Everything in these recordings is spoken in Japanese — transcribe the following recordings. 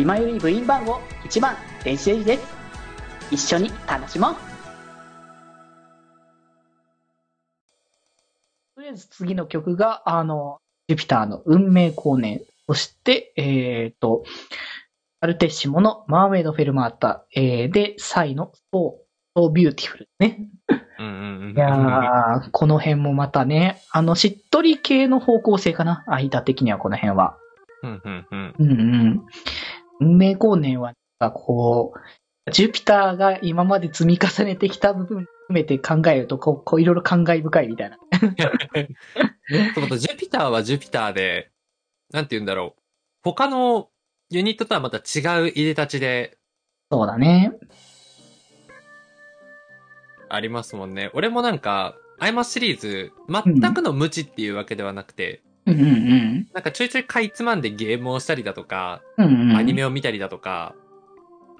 今より部員番号1番、電子レンジです。一緒に楽しもうとりあえず次の曲が、あの、ジュピターの運命光年。そして、えっ、と、アルテッシモのマーメイドフェルマータ、えー、で、サイのソー、ソービューティフルね。うんうんうん。いやー、この辺もまたね、あの、しっとり系の方向性かな。間的にはこの辺は。うんうんうん。うんうん。運命光年は、なんかこう、ジュピターが今まで積み重ねてきた部分含めて考えると、こう、こういろいろ感慨深いみたいな。ジュピターはジュピターで、なんて言うんだろう。他のユニットとはまた違う入れ立ちでそうだね。ありますもんね。俺もなんか、アイマスシリーズ、全くの無知っていうわけではなくて、うんうんなんかちょいちょいかいつまんでゲームをしたりだとか、うん。うんうん。アニメを見たりだとか、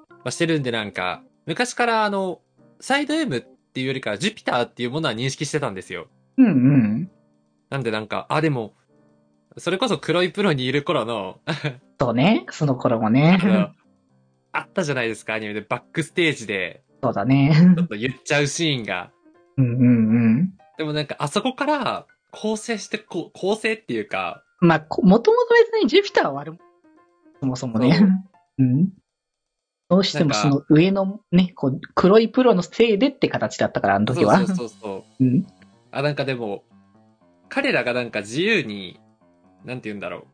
まあしてるんでなんか、昔からあの、サイド M っていうよりかはジュピターっていうものは認識してたんですよ。うんうん。なんでなんか、あ、でも、それこそ黒いプロにいる頃の、そうね。その頃もねあ。のあったじゃないですか、アニメでバックステージで、そうだね。ちょっと言っちゃうシーンが。うんうんうん。でもなんか、あそこから、構成して、こう、構成っていうか、まあ、こもともと別にジュピターは悪もそもそもねそう。うん。どうしてもその上のね、こう、黒いプロのせいでって形だったから、あの時は。そうそうそうそう。うん。あ、なんかでも、彼らがなんか自由に、なんて言うんだろ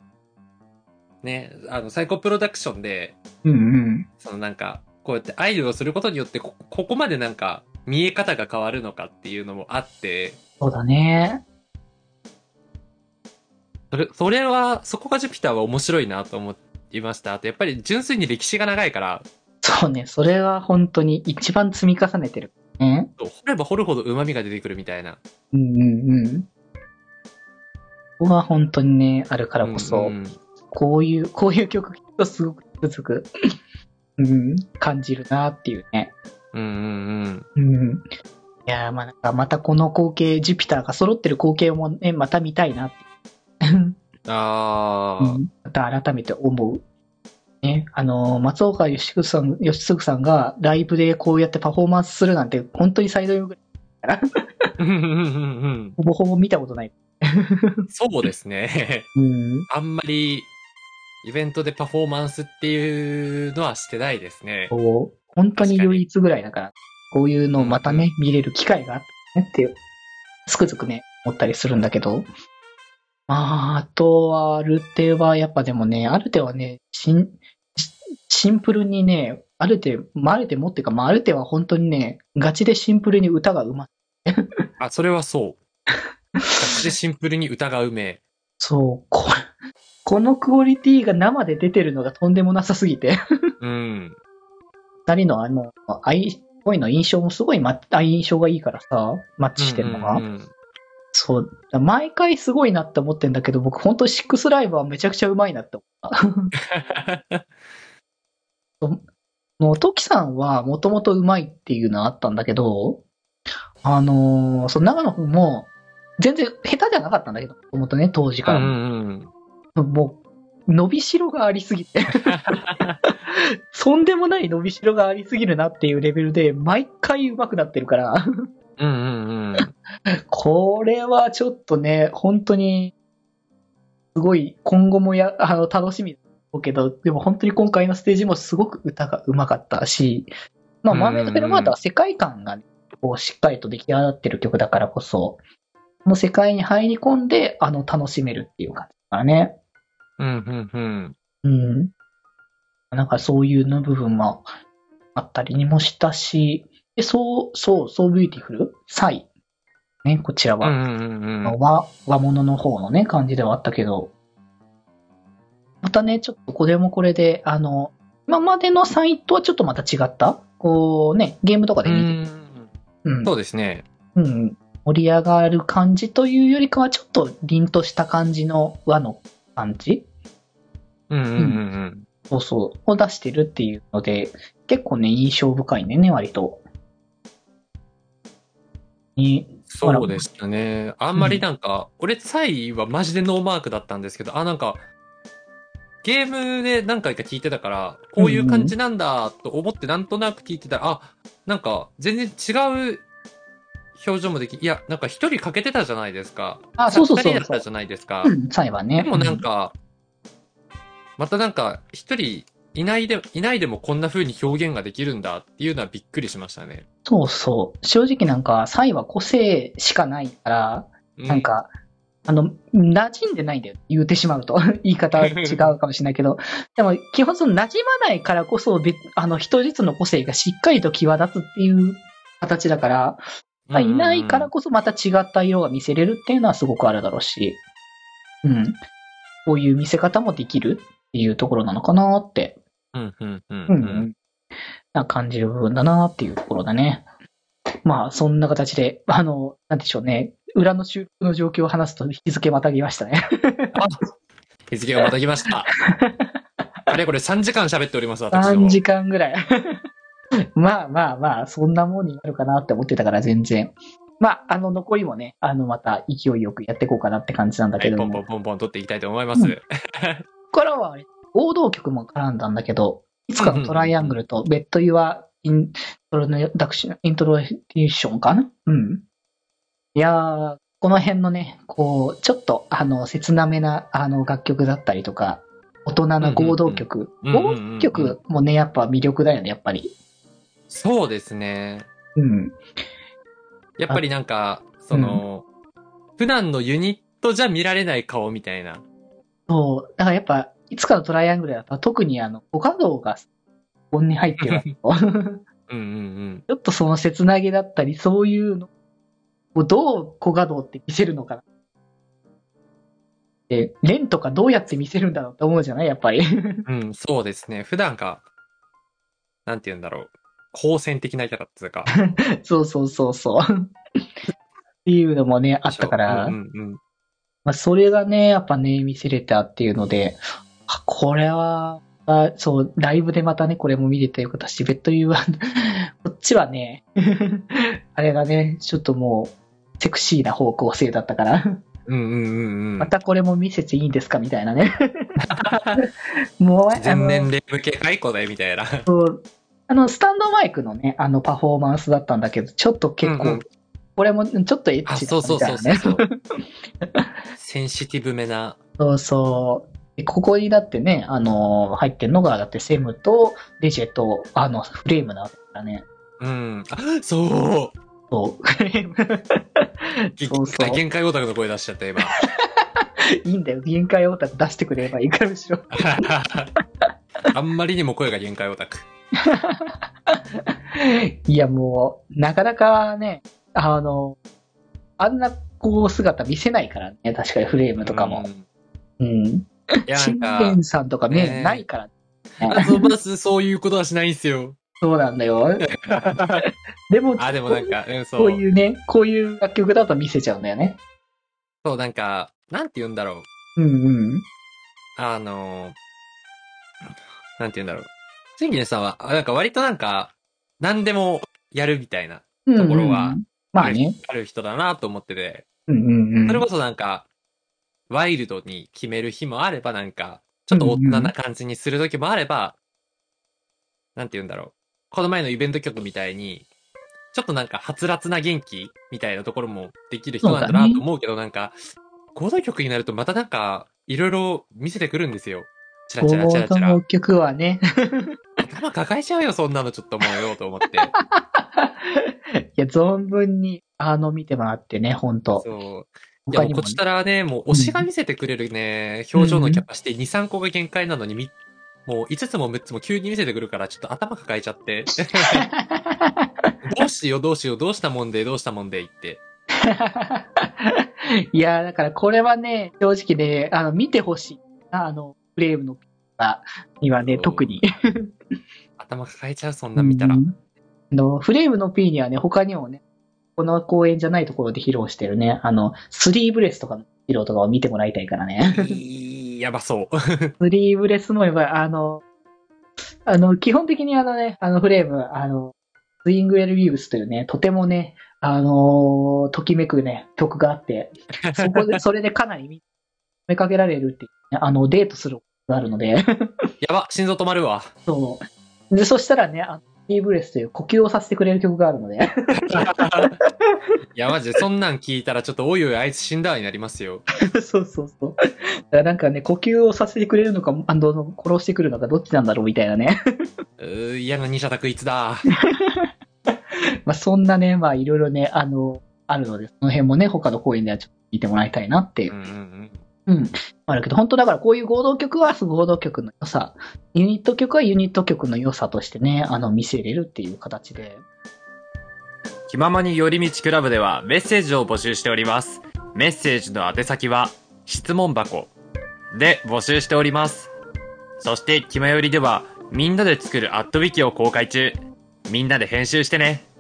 う。ね、あの、サイコプロダクションで、うんうん。そのなんか、こうやってアイドルをすることによってこ、ここまでなんか、見え方が変わるのかっていうのもあって、そうだね。それ、それは、そこがジュピターは面白いなと思いました。あと、やっぱり純粋に歴史が長いから、そうね。それは本当に一番積み重ねてる。ね。掘れば掘るほど旨味が出てくるみたいな。うんうんうん。ここは本当にね、あるからこそ、うんうんこういう、こういう曲聴くとすごくつく うん、感じるなっていうね。うんうんうん。いやー、まあなんかまたこの光景、ジュピターが揃ってる光景もね、また見たいなって。うん。ああ、うんまた改めて思う。ね、あのー、松岡義嗣さん、義嗣さんがライブでこうやってパフォーマンスするなんて、本当にサイドヨグうんうんうんうんほぼほぼ見たことない。そうですね。うん。あんまり、イベントでパフォーマンスっていうのはしてないですね。こう、本当に唯一ぐらいだから、こういうのをまたね、見れる機会があったねって、つくづくね、思ったりするんだけど。まあ、あとは、アルテは、やっぱでもね、アルテはね、シン、シンプルにね、アルテ、まあ、アルテもっていうか、まあ、アルテは本当にね、ガチでシンプルに歌がうまい。あ、それはそう。ガチでシンプルに歌がうめえ。そう、ここのクオリティが生で出てるのがとんでもなさすぎて。うん。二人のあの、愛、恋の印象もすごいま、あ印象がいいからさ、マッチしてるのが。うんうんうんそう。毎回すごいなって思ってんだけど、僕本当シックスライブはめちゃくちゃうまいなって思った。もう、トキさんはもともとうまいっていうのはあったんだけど、あのーその長野くんも、全然下手じゃなかったんだけど、もともとね、当時から。うんうんもう、伸びしろがありすぎて。とんでもない伸びしろがありすぎるなっていうレベルで、毎回上手くなってるから、うんうんうん。これはちょっとね、本当に、すごい、今後もや、あの、楽しみだけど、でも本当に今回のステージもすごく歌が上手かったし、まあ、うんマーメイドフェルマータは世界観がね、こう、しっかりと出来上がってる曲だからこそ、この世界に入り込んで、あの、楽しめるっていう感じだからね。うんうんうん。うん。なんかそういうの部分もあったりにもしたし、で、そう、そう、そうビューティフルサイ。ね、こちらは。うんうんうんうん。和、和物の方のね、感じではあったけど、またね、ちょっとこれもこれで、あの、今までのサイトはちょっとまた違った？こうね、ゲームとかで見て、うんうん、そうですね。うん、盛り上がる感じというよりかは、ちょっと凛とした感じの和の感じ？うんうんうんうん。そうそう、を出してるっていうので、結構ね、印象深いね、ね、割と。に、そうでしたね。あんまりなんか、俺、サイはマジでノーマークだったんですけど、あ、なんか、ゲームで何回か聞いてたから、こういう感じなんだと思ってなんとなく聞いてたら、あ、なんか全然違う表情もでき、いや、なんか一人欠けてたじゃないですか。あそうそうそうだったじゃないですか。うん、サイはね。でもなんか、またなんか一人いないで、いないでもこんな風に表現ができるんだっていうのはびっくりしましたね。そうそう。正直なんか、サイは個性しかないから、うなん、か、あの、馴染んでないんだよ。言うてしまうと。言い方は違うかもしれないけど。でも、基本その馴染まないからこそ、別あの、人質の個性がしっかりと際立つっていう形だから、まあ、いないからこそまた違った色が見せれるっていうのはすごくあるだろうし、うん。こういう見せ方もできるっていうところなのかなって、うん、うん、うん、う、うんん。な感じる部分だなっていうところだね。まあ、そんな形で、あの、なんでしょうね。裏の収録の状況を話すと日付またぎましたね。あ日付がまた来ました。あれこれ3時間喋っております、私ども3時間ぐらい。まあまあまあ、そんなもんになるかなって思ってたから全然。まあ、あの、残りもね、あの、また勢いよくやっていこうかなって感じなんだはい、けども。ポンポンポンポン取っていきたいと思います。うんここからは、合同曲も絡んだんだけど、いつかのトライアングルと、ベッド・ユア・イントロダクション、イントロデューションかな？うん。いやー、この辺のね、こう、ちょっと、あの、切なめな、あの、楽曲だったりとか、大人な合同曲。うんうんうんうんうんうん合同曲もね、やっぱ魅力だよね、やっぱり。そうですね。うん。やっぱりなんか、その、普段のユニットじゃ見られない顔みたいな。そう。だからやっぱ、いつかのトライアングルだと、特にあの、五角動が、ここに入ってる うんうんうん。ちょっとその切なげだったり、そういうのをどう小画像って見せるのかな。で、レンとかどうやって見せるんだろうって思うじゃない？やっぱり。うん、そうですね。普段か、なんて言うんだろう。好戦的なキャラっていうか。そうそうそうそう。っていうのもね、あったから、うんうんうん。まあ、それがね、やっぱね、見せれたっていうので、あ、これは、あそう、ライブでまたね、これも見れてよかったし、ベッドユーは、こっちはね、あれがね、ちょっともう、セクシーな方向性だったから、うんうんうんうん。またこれも見せていいんですかみたいなね。もう、あ全年の、齢向け解雇だよみたいな。そうあの、スタンドマイクのね、あの、パフォーマンスだったんだけど、ちょっと結構、うんうんこれもちょっとエッあ、チだみたいなね。そうそうそうそう。センシティブめな。そうそう。でここにだってね、あのー入ってるのが、だってセムとレジェと、あの、フレームなわけだからね。うん。あ、そう。そう。フレーム。そうそう。限界オタクの声出しちゃった、今。いいんだよ。限界オタク出してくれればいいから、むしろ。あんまりにも声が限界オタク。いや、もう、なかなかね、あの、あんな、こう、姿見せないからね。確かにフレームとかもう。ん。うん。いや、な信んか、玄さんとかね、ねないから、あそうバスそういうことはしないんすよ。そうなんだよ。でも、あ、でもなんか、うん、そう。こういうね、こういう楽曲だと見せちゃうんだよね。そう、なんか、なんて言うんだろう。うんうん。あの、なんて言うんだろう。シンギネさんは、あなんか割となんか、何でもやるみたいな、とところはまあね。ある人だなと思ってて、うんうんうん。それこそなんか、ワイルドに決める日もあれば、なんか、ちょっと大人な感じにする時もあれば、なんて言うんだろう。この前のイベント曲みたいに、ちょっとなんか、はつらつな元気みたいなところもできる人なんだなと思うけど、なんか、合同曲になるとまたなんか、いろいろ見せてくるんですよ。チラチラチラチラ曲はね、頭抱えちゃうよ、そんなのちょっと思うよ、と思って。いや、存分に、あの、見てもらってね、ほんと。そう。いや、もこちたらね、もう推しが見せてくれるね、表情のキャパシティ2、3個が限界なのに、みもう5つも6つも急に見せてくるから、ちょっと頭抱えちゃって。どうしよう、どうしよう、どうしたもんで、どうしたもんで、言って。いや、だからこれはね、正直ね、あの、見てほしい。あの、フレームのにはね、特に。頭抱えちゃう、そんなん見たらう。んあのフレームの P にはね、他にもね、この公演じゃないところで披露してるね、あの、スリーブレスとかの披露とかを見てもらいたいからね。いいやばそう。スリーブレスもやっぱり、あの、あの、基本的にあのね、あのフレーム、あの、スイングエルビウスというね、とてもね、あのときめくね、曲があって、そこで、それでかなり見めかけられるっていうね、あの、デートするがあるので、やば、心臓止まるわ。そう。で、そしたらね、あディーブレスという呼吸をさせてくれる曲があるので、いや、マジで、そんなん聞いたらちょっと、おいおい、あいつ死んだわになりますよ。そうそうそう。だからなんかね、呼吸をさせてくれるのか、あの、殺してくるのか、どっちなんだろうみたいなね。うー、嫌な二者択一だ。まあ、そんなね、まあ、いろいろね、あの、あるので、その辺もね、他の公演ではちょっと見てもらいたいなっていううんうんうん。あるけど、本当だからこういう合同曲は合同曲の良さ、ユニット曲はユニット曲の良さとしてね、あの、見せれるっていう形で。気ままに寄り道クラブではメッセージを募集しております。メッセージの宛先は、質問箱で募集しております。そして、気まよりでは、みんなで作るアットウィキを公開中。みんなで編集してね。